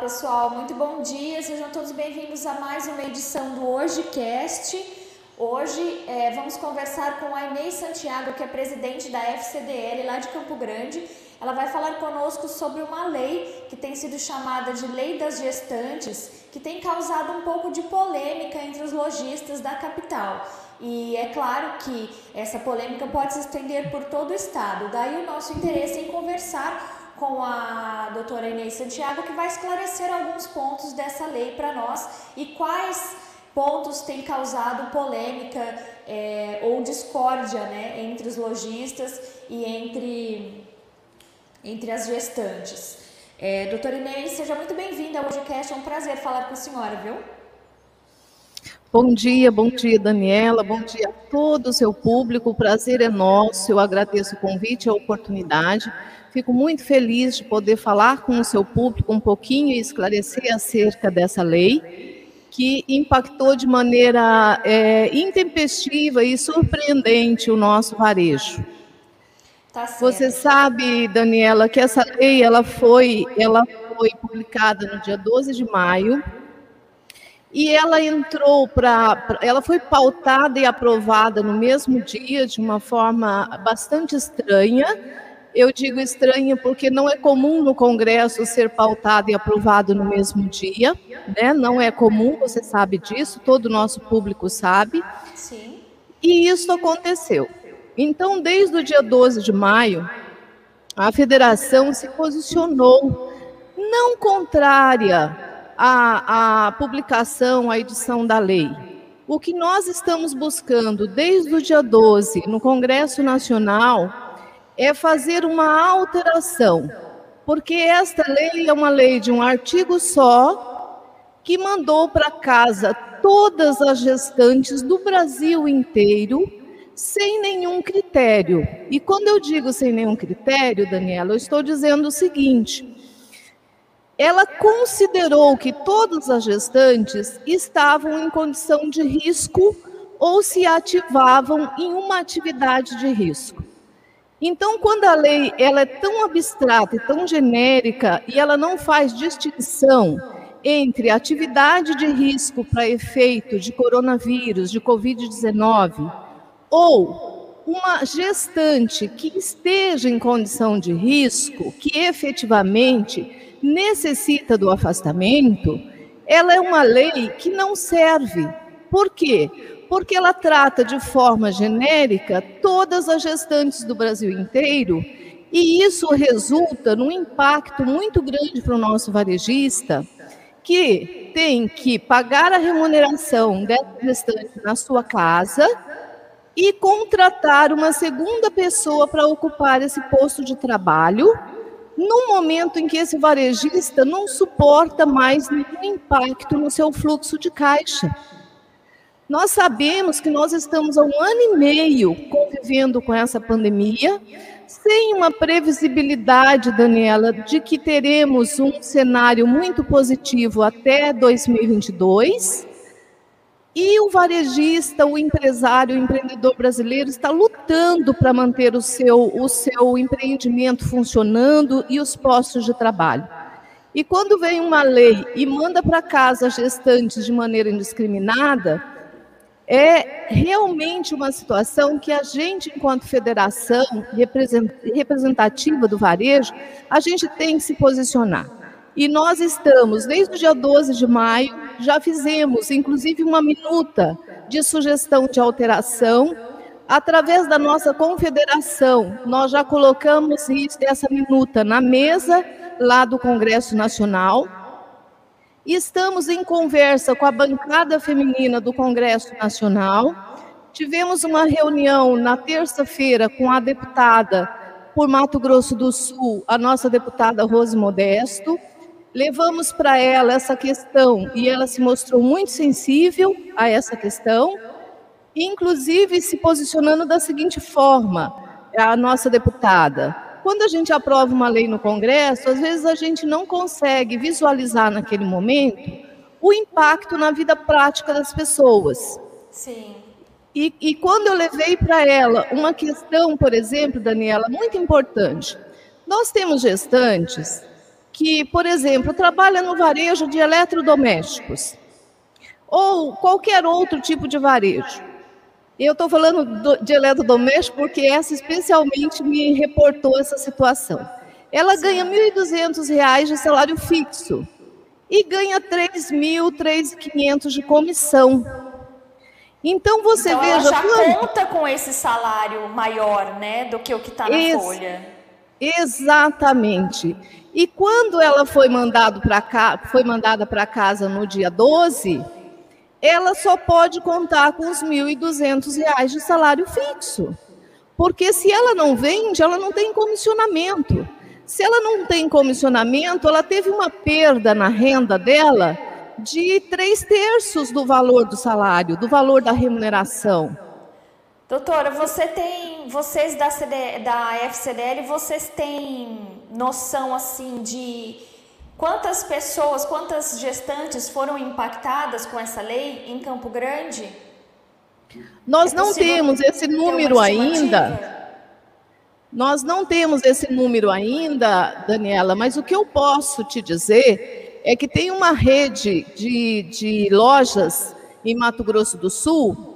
Pessoal, muito bom dia, sejam todos bem-vindos a mais uma edição do Hoje Cast. Hoje é, vamos conversar com a Inês Santiago, que é presidente da FCDL lá de Campo Grande. Ela vai falar conosco sobre uma lei que tem sido chamada de Lei das Gestantes, que tem causado um pouco de polêmica entre os lojistas da capital. E é claro que essa polêmica pode se estender por todo o estado. Daí o nosso interesse em conversar com a doutora Inês Santiago, que vai esclarecer alguns pontos dessa lei para nós e quais pontos têm causado polêmica é, ou discórdia né, entre os lojistas e entre, entre as gestantes. É, doutora Inês, seja muito bem-vinda ao podcast, é um prazer falar com a senhora, viu? Bom dia, bom dia, Daniela, bom dia a todo o seu público, o prazer é nosso, eu agradeço o convite e a oportunidade. Fico muito feliz de poder falar com o seu público um pouquinho e esclarecer acerca dessa lei, que impactou de maneira é, intempestiva e surpreendente o nosso varejo. Tá Você sabe, Daniela, que essa lei ela foi, ela foi publicada no dia 12 de maio e ela entrou para. Ela foi pautada e aprovada no mesmo dia, de uma forma bastante estranha eu digo estranho porque não é comum no Congresso ser pautado e aprovado no mesmo dia, né? Não é comum, você sabe disso, todo o nosso público sabe. Sim. E isso aconteceu. Então, desde o dia 12 de maio, a federação se posicionou não contrária à, à publicação, à edição da lei. O que nós estamos buscando desde o dia 12 no Congresso Nacional é fazer uma alteração, porque esta lei é uma lei de um artigo só que mandou para casa todas as gestantes do Brasil inteiro sem nenhum critério. E quando eu digo sem nenhum critério, Daniela, eu estou dizendo o seguinte: ela considerou que todas as gestantes estavam em condição de risco ou se ativavam em uma atividade de risco. Então, quando a lei ela é tão abstrata e tão genérica e ela não faz distinção entre atividade de risco para efeito de coronavírus, de Covid-19, ou uma gestante que esteja em condição de risco, que efetivamente necessita do afastamento, ela é uma lei que não serve. Por quê? porque ela trata de forma genérica todas as gestantes do Brasil inteiro, e isso resulta num impacto muito grande para o nosso varejista, que tem que pagar a remuneração dessa gestante na sua casa e contratar uma segunda pessoa para ocupar esse posto de trabalho, no momento em que esse varejista não suporta mais nenhum impacto no seu fluxo de caixa. Nós sabemos que nós estamos há um ano e meio convivendo com essa pandemia, sem uma previsibilidade, Daniela, de que teremos um cenário muito positivo até 2022. E o varejista, o empresário, o empreendedor brasileiro está lutando para manter o seu, o seu empreendimento funcionando e os postos de trabalho. E quando vem uma lei e manda para casa gestantes de maneira indiscriminada, é realmente uma situação que a gente, enquanto federação representativa do varejo, a gente tem que se posicionar. E nós estamos, desde o dia 12 de maio, já fizemos, inclusive, uma minuta de sugestão de alteração. Através da nossa confederação, nós já colocamos isso, essa minuta na mesa lá do Congresso Nacional estamos em conversa com a bancada feminina do Congresso Nacional. Tivemos uma reunião na terça-feira com a deputada por Mato Grosso do Sul, a nossa deputada Rose Modesto. Levamos para ela essa questão e ela se mostrou muito sensível a essa questão, inclusive se posicionando da seguinte forma: a nossa deputada, quando a gente aprova uma lei no Congresso, às vezes a gente não consegue visualizar naquele momento o impacto na vida prática das pessoas. Sim. E, e quando eu levei para ela uma questão, por exemplo, Daniela, muito importante. Nós temos gestantes que, por exemplo, trabalha no varejo de eletrodomésticos ou qualquer outro tipo de varejo. Eu estou falando de eletrodoméstico porque essa especialmente me reportou essa situação. Ela ganha R$ 1.200 de salário fixo e ganha R$ 3.000, R$ 3.500 de comissão. Então você então, veja. Ela já quando... conta com esse salário maior, né, do que o que está na folha. Exatamente. E quando ela foi, mandado cá, foi mandada para casa no dia 12, ela só pode contar com os R$ 1.200 de salário fixo. Porque se ela não vende, ela não tem comissionamento. Se ela não tem comissionamento, ela teve uma perda na renda dela de três terços do valor do salário, do valor da remuneração. Doutora, você tem, vocês da, CD, da FCDL, vocês têm noção assim de quantas pessoas, quantas gestantes foram impactadas com essa lei em Campo Grande? Nós é não temos esse número ainda. Nós não temos esse número ainda, Daniela, mas o que eu posso te dizer é que tem uma rede de, de lojas em Mato Grosso do Sul,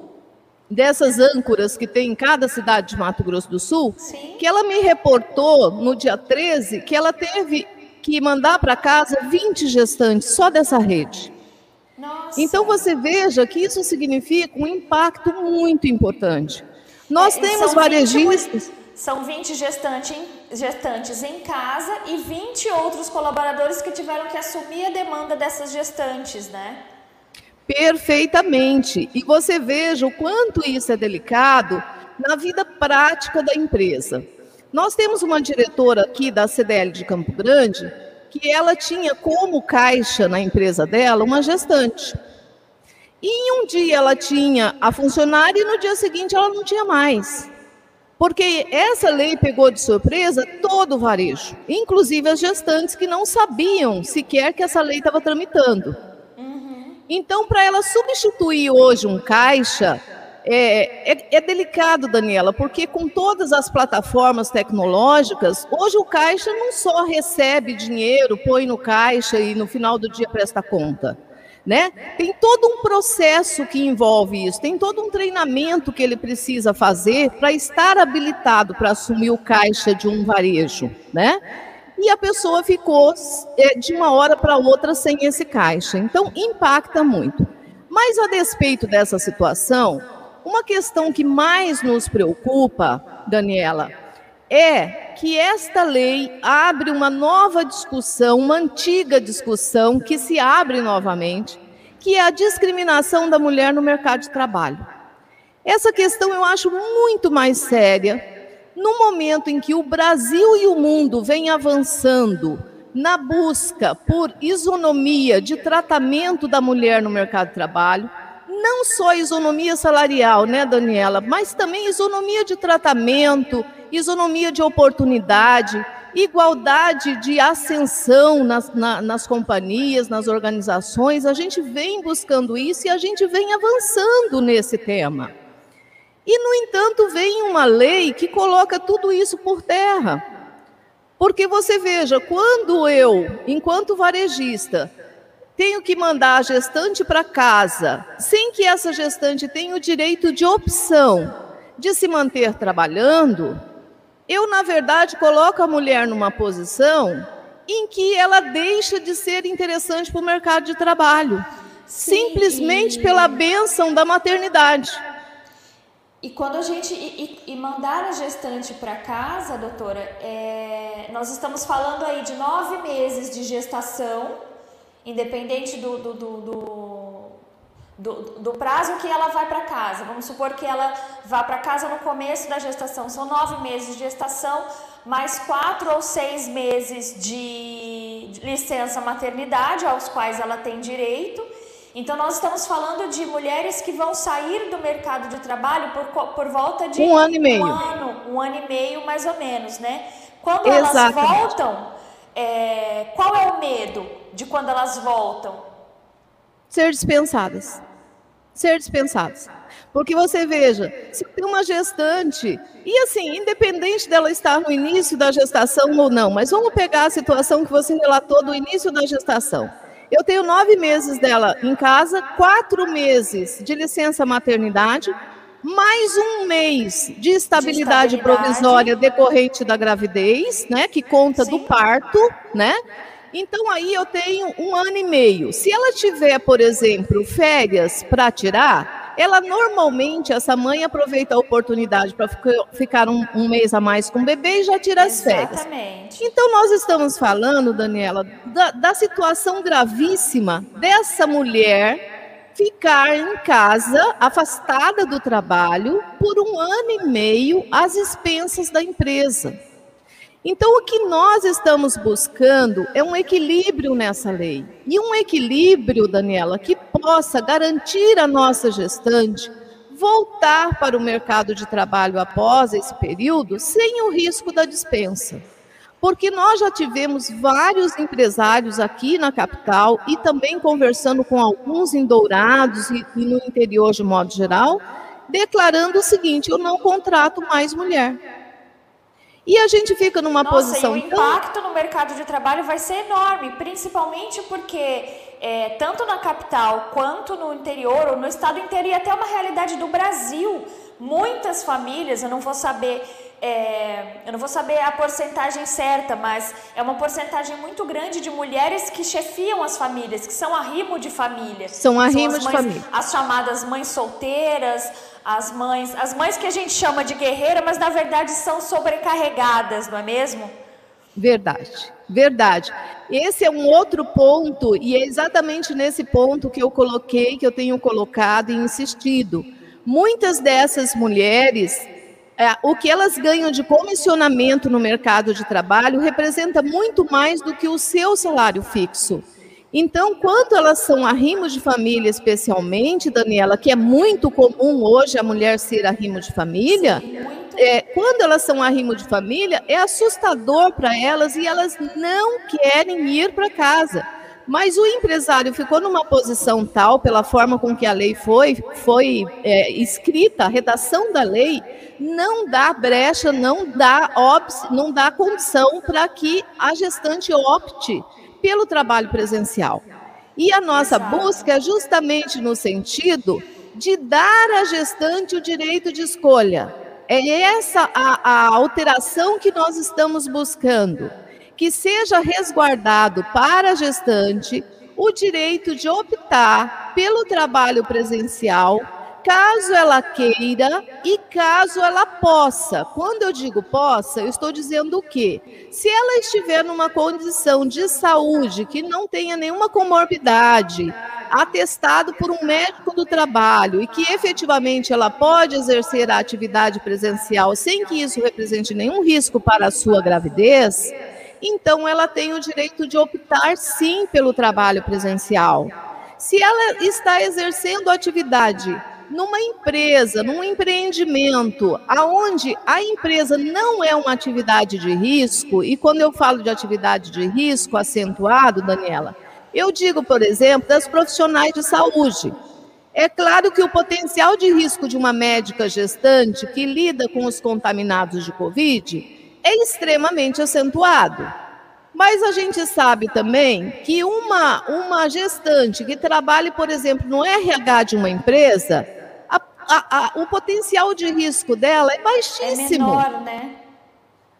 dessas âncoras que tem em cada cidade de Mato Grosso do Sul, Sim. que ela me reportou no dia 13 que ela teve que mandar para casa 20 gestantes só dessa rede. Nossa. Então você veja que isso significa um impacto muito importante. Nós é, temos varejistas. São 20 gestantes em, gestantes em casa e 20 outros colaboradores que tiveram que assumir a demanda dessas gestantes, né? Perfeitamente. E você veja o quanto isso é delicado na vida prática da empresa. Nós temos uma diretora aqui da CDL de Campo Grande que ela tinha como caixa na empresa dela uma gestante. E em um dia ela tinha a funcionária e no dia seguinte ela não tinha mais. Porque essa lei pegou de surpresa todo o varejo, inclusive as gestantes que não sabiam sequer que essa lei estava tramitando. Então, para ela substituir hoje um caixa, é, é, é, delicado, Daniela, porque com todas as plataformas tecnológicas, hoje o caixa não só recebe dinheiro, põe no caixa e no final do dia presta conta né? Tem todo um processo que envolve isso, tem todo um treinamento que ele precisa fazer para estar habilitado para assumir o caixa de um varejo, né? E a pessoa ficou é, de uma hora para outra sem esse caixa. Então, impacta muito. Mas, a despeito dessa situação, uma questão que mais nos preocupa, Daniela, é que esta lei abre uma nova discussão, uma antiga discussão que se abre novamente, que é a discriminação da mulher no mercado de trabalho. Essa questão eu acho muito mais séria no momento em que o Brasil e o mundo vêm avançando na busca por isonomia de tratamento da mulher no mercado de trabalho, não só isonomia salarial, né, Daniela, mas também isonomia de tratamento, isonomia de oportunidade, igualdade de ascensão nas, na, nas companhias, nas organizações. A gente vem buscando isso e a gente vem avançando nesse tema. E, no entanto, vem uma lei que coloca tudo isso por terra. Porque você veja, quando eu, enquanto varejista, tenho que mandar a gestante para casa, sem que essa gestante tenha o direito de opção de se manter trabalhando, eu, na verdade, coloco a mulher numa posição em que ela deixa de ser interessante para o mercado de trabalho, Sim. simplesmente pela benção da maternidade. E quando a gente e, e mandar a gestante para casa, doutora, é, nós estamos falando aí de nove meses de gestação, independente do, do, do, do do, do prazo que ela vai para casa. Vamos supor que ela vá para casa no começo da gestação. São nove meses de gestação, mais quatro ou seis meses de licença maternidade, aos quais ela tem direito. Então, nós estamos falando de mulheres que vão sair do mercado de trabalho por, por volta de um ano e meio. Um ano, um ano e meio, mais ou menos, né? Quando Exatamente. elas voltam, é, qual é o medo de quando elas voltam? ser dispensadas. Ser dispensadas. Porque você veja, se tem uma gestante, e assim, independente dela estar no início da gestação ou não, mas vamos pegar a situação que você relatou do início da gestação. Eu tenho nove meses dela em casa, quatro meses de licença maternidade, mais um mês de estabilidade, de estabilidade, provisória decorrente da gravidez, né, que conta Sim. do parto, né? Então aí eu tenho um ano e meio. Se ela tiver, por exemplo, férias para tirar, ela normalmente, essa mãe aproveita a oportunidade para ficar um, um, mês a mais com o bebê e já tira as férias. Exatamente. Então nós estamos falando, Daniela, da, da situação gravíssima dessa mulher ficar em casa, afastada do trabalho, por um ano e meio às expensas da empresa. Então, o que nós estamos buscando é um equilíbrio nessa lei. E um equilíbrio, Daniela, que possa garantir a nossa gestante voltar para o mercado de trabalho após esse período sem o risco da dispensa. Porque nós já tivemos vários empresários aqui na capital e também conversando com alguns em Dourados e, e no interior de modo geral, declarando o seguinte: eu não contrato mais mulher. E a gente fica numa Nossa, posição. E o impacto no mercado de trabalho vai ser enorme, principalmente porque é, tanto na capital quanto no interior, ou no estado inteiro, e até uma realidade do Brasil, muitas famílias, eu não vou saber. É, eu não vou saber a porcentagem certa, mas é uma porcentagem muito grande de mulheres que chefiam as famílias, que são arrimo de família. São arrimo de família. As chamadas mães solteiras, as mães, as mães que a gente chama de guerreira, mas na verdade são sobrecarregadas, não é mesmo? Verdade, verdade. Esse é um outro ponto, e é exatamente nesse ponto que eu coloquei, que eu tenho colocado e insistido. Muitas dessas mulheres, é, o que elas ganham de comissionamento no mercado de trabalho representa muito mais do que o seu salário fixo. Então, quando elas são arrimos de família, especialmente, Daniela, que é muito comum hoje a mulher ser arrimo de família, é, quando elas são arrimo de família, é assustador para elas e elas não querem ir para casa. Mas o empresário ficou numa posição tal, pela forma com que a lei foi, foi é, escrita, a redação da lei, não dá brecha, não dá, não dá condição para que a gestante opte pelo trabalho presencial. E a nossa busca é justamente no sentido de dar à gestante o direito de escolha. É essa a, a alteração que nós estamos buscando, que seja resguardado para a gestante o direito de optar pelo trabalho presencial caso ela queira e caso ela possa. Quando eu digo possa, eu estou dizendo o quê? Se ela estiver numa condição de saúde que não tenha nenhuma comorbidade, atestado por um médico do trabalho e que efetivamente ela pode exercer a atividade presencial sem que isso represente nenhum risco para a sua gravidez, então ela tem o direito de optar sim pelo trabalho presencial. Se ela está exercendo atividade numa empresa, num empreendimento, aonde a empresa não é uma atividade de risco, e quando eu falo de atividade de risco acentuado, Daniela, eu digo, por exemplo, das profissionais de saúde. É claro que o potencial de risco de uma médica gestante que lida com os contaminados de Covid é extremamente acentuado. Mas a gente sabe também que uma, uma gestante que trabalhe, por exemplo, no RH de uma empresa, a, a, o potencial de risco dela é baixíssimo. É menor, né?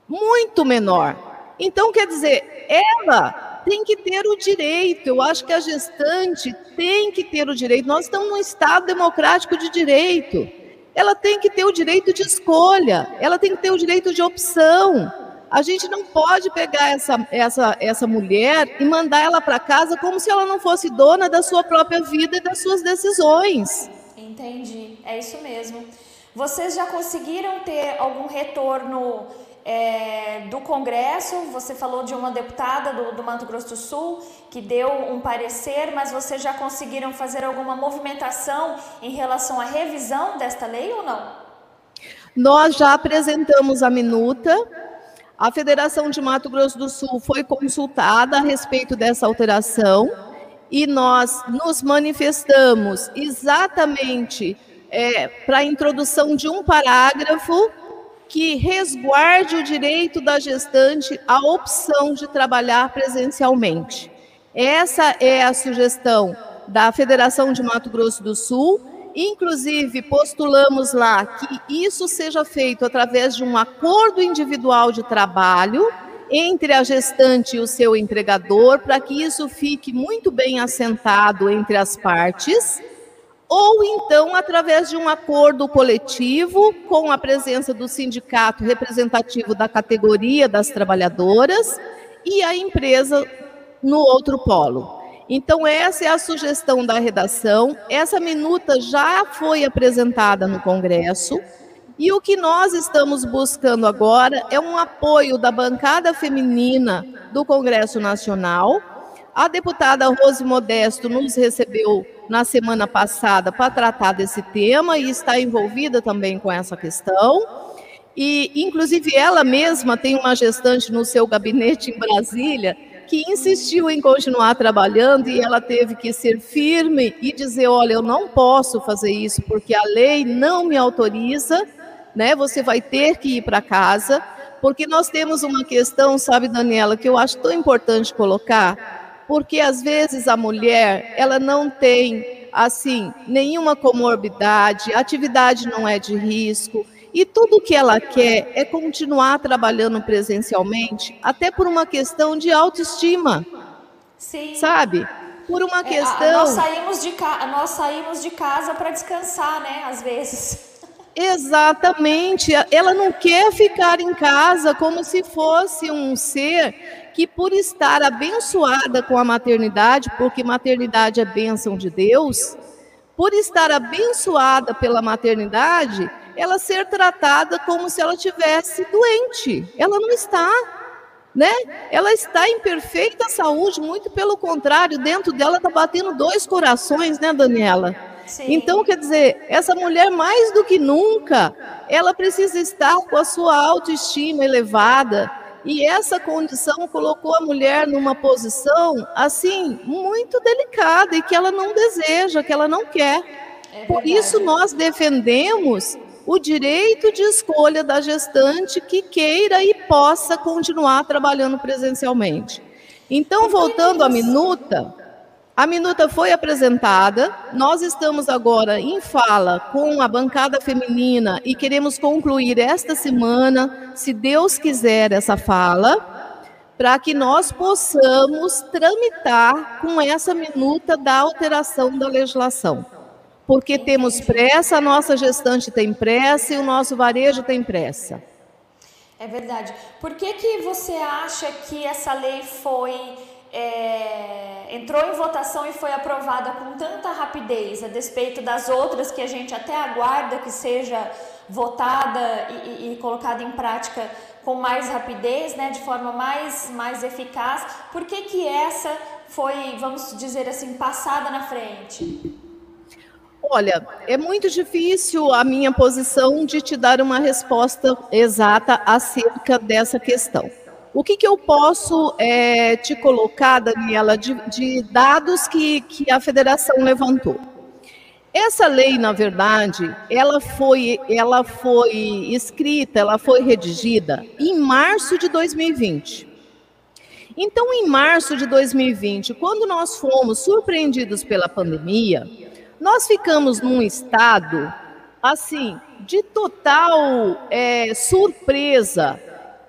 Muito menor. Então, quer dizer, ela tem que ter o direito. Eu acho que a gestante tem que ter o direito. Nós estamos num Estado democrático de direito. Ela tem que ter o direito de escolha, ela tem que ter o direito de opção. A gente não pode pegar essa, essa, essa mulher e mandar ela para casa como se ela não fosse dona da sua própria vida e das suas decisões. Entendi, é isso mesmo. Vocês já conseguiram ter algum retorno é, do Congresso? Você falou de uma deputada do, do Mato Grosso do Sul que deu um parecer, mas vocês já conseguiram fazer alguma movimentação em relação à revisão desta lei ou não? Nós já apresentamos a minuta a Federação de Mato Grosso do Sul foi consultada a respeito dessa alteração e nós nos manifestamos exatamente é, para a introdução de um parágrafo que resguarde o direito da gestante à opção de trabalhar presencialmente. Essa é a sugestão da Federação de Mato Grosso do Sul. Inclusive, postulamos lá que isso seja feito através de um acordo individual de trabalho entre a gestante e o seu empregador, para que isso fique muito bem assentado entre as partes ou então através de um acordo coletivo com a presença do sindicato representativo da categoria das trabalhadoras e a empresa no outro polo. Então, essa é a sugestão da redação. Essa minuta já foi apresentada no Congresso. E o que nós estamos buscando agora é um apoio da bancada feminina do Congresso Nacional. A deputada Rose Modesto nos recebeu na semana passada para tratar desse tema e está envolvida também com essa questão. E, inclusive, ela mesma tem uma gestante no seu gabinete em Brasília que insistiu em continuar trabalhando e ela teve que ser firme e dizer: olha, eu não posso fazer isso porque a lei não me autoriza, né? Você vai ter que ir para casa, porque nós temos uma questão, sabe, Daniela, que eu acho tão importante colocar porque às vezes a mulher, ela não tem assim nenhuma comorbidade, a atividade não é de risco, e tudo que ela quer é continuar trabalhando presencialmente, até por uma questão de autoestima. Sim. Sabe? Por uma questão. É, nós saímos de, ca... nós saímos de casa para descansar, né? Às vezes. Exatamente. Ela não quer ficar em casa como se fosse um ser que por estar abençoada com a maternidade, porque maternidade é bênção de Deus, por estar abençoada pela maternidade, ela ser tratada como se ela tivesse doente. Ela não está, né? Ela está em perfeita saúde, muito pelo contrário, dentro dela está batendo dois corações, né, Daniela? Sim. Então, quer dizer, essa mulher mais do que nunca, ela precisa estar com a sua autoestima elevada, e essa condição colocou a mulher numa posição assim muito delicada e que ela não deseja, que ela não quer. É Por isso nós defendemos o direito de escolha da gestante que queira e possa continuar trabalhando presencialmente. Então, voltando à minuta, a minuta foi apresentada, nós estamos agora em fala com a bancada feminina e queremos concluir esta semana, se Deus quiser, essa fala, para que nós possamos tramitar com essa minuta da alteração da legislação. Porque temos pressa, a nossa gestante tem pressa e o nosso varejo tem pressa. É verdade. Por que, que você acha que essa lei foi é, entrou em votação e foi aprovada com tanta rapidez, a despeito das outras que a gente até aguarda que seja votada e, e, e colocada em prática com mais rapidez, né, de forma mais, mais eficaz, por que, que essa foi, vamos dizer assim, passada na frente? Olha, é muito difícil a minha posição de te dar uma resposta exata acerca dessa questão. O que, que eu posso é, te colocar, Daniela, de, de dados que, que a federação levantou? Essa lei, na verdade, ela foi, ela foi escrita, ela foi redigida em março de 2020. Então, em março de 2020, quando nós fomos surpreendidos pela pandemia, nós ficamos num estado, assim, de total é, surpresa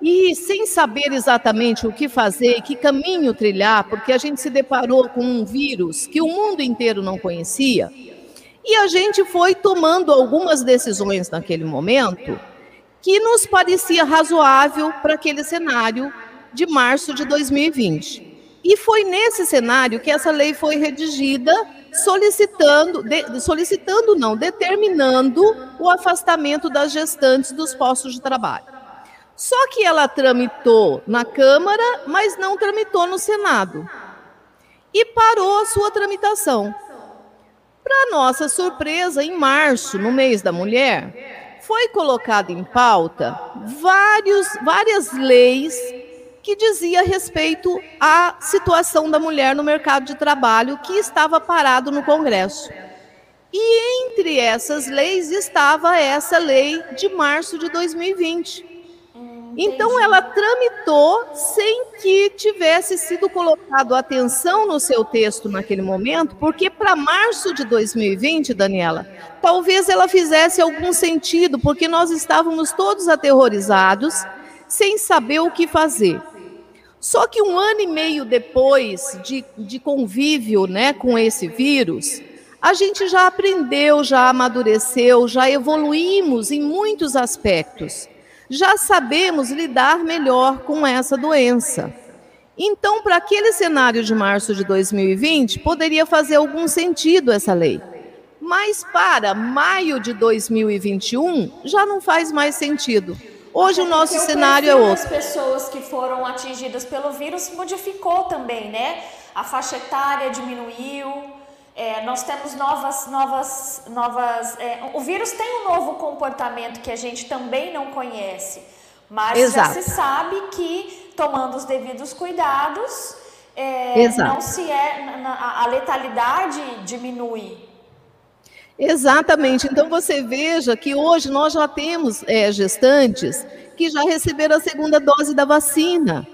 e sem saber exatamente o que fazer, que caminho trilhar, porque a gente se deparou com um vírus que o mundo inteiro não conhecia, e a gente foi tomando algumas decisões naquele momento que nos parecia razoável para aquele cenário de março de 2020. E foi nesse cenário que essa lei foi redigida, solicitando, de, solicitando não, determinando o afastamento das gestantes dos postos de trabalho. Só que ela tramitou na Câmara, mas não tramitou no Senado. E parou a sua tramitação. Para nossa surpresa, em março, no mês da mulher, foi colocado em pauta vários, várias leis que dizia respeito à situação da mulher no mercado de trabalho que estava parado no Congresso. E entre essas leis estava essa lei de março de 2020. Então ela tramitou sem que tivesse sido colocado atenção no seu texto naquele momento, porque para março de 2020, Daniela, talvez ela fizesse algum sentido, porque nós estávamos todos aterrorizados, sem saber o que fazer. Só que um ano e meio depois de, de convívio né, com esse vírus, a gente já aprendeu, já amadureceu, já evoluímos em muitos aspectos. Já sabemos lidar melhor com essa doença. Então, para aquele cenário de março de 2020, poderia fazer algum sentido essa lei. Mas para maio de 2021, já não faz mais sentido. Hoje o nosso cenário é outro. As pessoas que foram atingidas pelo vírus modificou também, né? A faixa etária diminuiu, é, nós temos novas, novas, novas. É, o vírus tem um novo comportamento que a gente também não conhece, mas Exato. já se sabe que tomando os devidos cuidados, é, não se é, a letalidade diminui. Exatamente. Então você veja que hoje nós já temos é, gestantes que já receberam a segunda dose da vacina.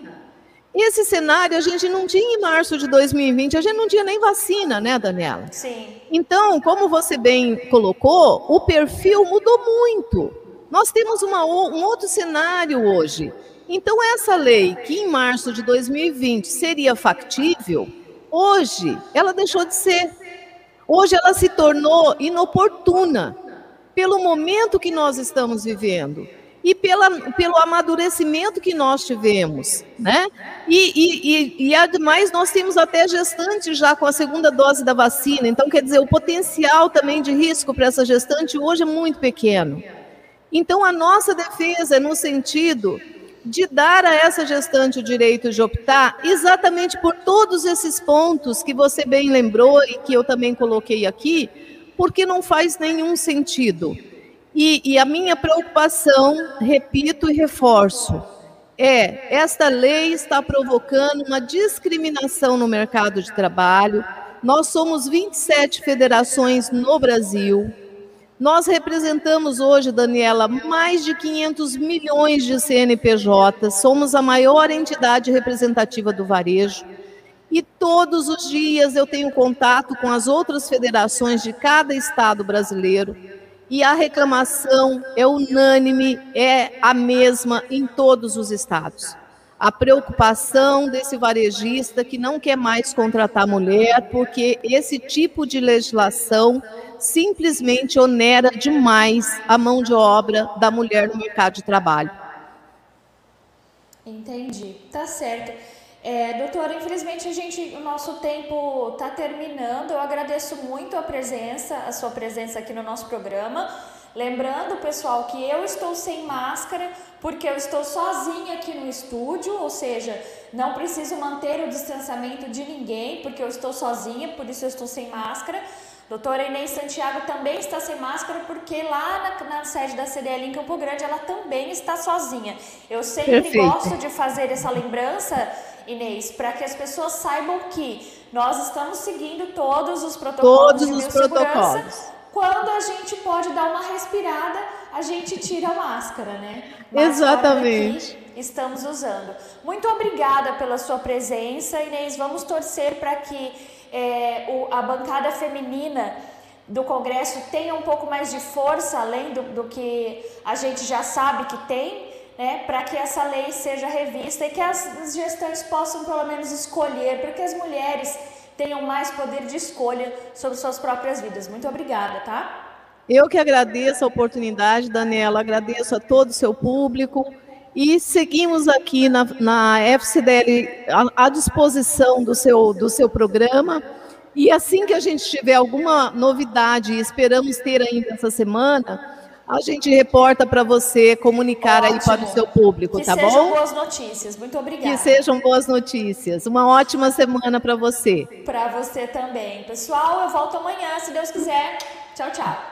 Esse cenário a gente não tinha em março de 2020, a gente não tinha nem vacina, né, Daniela? Sim. Então, como você bem colocou, o perfil mudou muito. Nós temos uma, um outro cenário hoje. Então, essa lei que em março de 2020 seria factível, hoje ela deixou de ser. Hoje ela se tornou inoportuna pelo momento que nós estamos vivendo e pela, pelo amadurecimento que nós tivemos, né? E, e, e, e, ademais nós temos até gestante já com a segunda dose da vacina, então quer dizer, o potencial também de risco para essa gestante hoje é muito pequeno. Então a nossa defesa é no sentido de dar a essa gestante o direito de optar exatamente por todos esses pontos que você bem lembrou e que eu também coloquei aqui, porque não faz nenhum sentido e, e a minha preocupação, repito e reforço, é esta lei está provocando uma discriminação no mercado de trabalho. Nós somos 27 federações no Brasil. Nós representamos hoje, Daniela, mais de 500 milhões de CNPJs, somos a maior entidade representativa do varejo. E todos os dias eu tenho contato com as outras federações de cada estado brasileiro e a reclamação é unânime, é a mesma em todos os estados. A preocupação desse varejista que não quer mais contratar mulher, porque esse tipo de legislação simplesmente onera demais a mão de obra da mulher no mercado de trabalho. Entendi, tá certo. É, doutora, infelizmente a gente, o nosso tempo está terminando. Eu agradeço muito a presença, a sua presença aqui no nosso programa. Lembrando, pessoal, que eu estou sem máscara porque eu estou sozinha aqui no estúdio, ou seja, não preciso manter o distanciamento de ninguém porque eu estou sozinha, por isso eu estou sem máscara. Doutora Inês Santiago também está sem máscara porque lá na, na, sede da CDL em Campo Grande ela também está sozinha. Eu sempre Perfeito. gosto de fazer essa lembrança Inês, para que as pessoas saibam que nós estamos seguindo todos os protocolos todos de os protocolos. Quando a gente pode dar uma respirada, a gente tira a máscara, né? Máscara Exatamente. Estamos usando. Muito obrigada pela sua presença, Inês. Vamos torcer para que é, o, a bancada feminina do Congresso tenha um pouco mais de força, além do, do que a gente já sabe que tem né, para que essa lei seja revista e que as gestantes possam pelo menos escolher, para que as mulheres tenham mais poder de escolha sobre suas próprias vidas. Muito obrigada, tá? Eu que agradeço a oportunidade, Daniela, agradeço a todo o seu público e seguimos aqui na, na FCDL à, à disposição do seu, do seu programa. E assim que a gente tiver alguma novidade, esperamos ter ainda essa semana, a gente reporta para você comunicar Ótimo. aí para o seu público, que tá bom? Que sejam boas notícias. Muito obrigada. Que sejam boas notícias. Uma ótima semana para você. Para você também. Pessoal, eu volto amanhã, se Deus quiser. Tchau, tchau.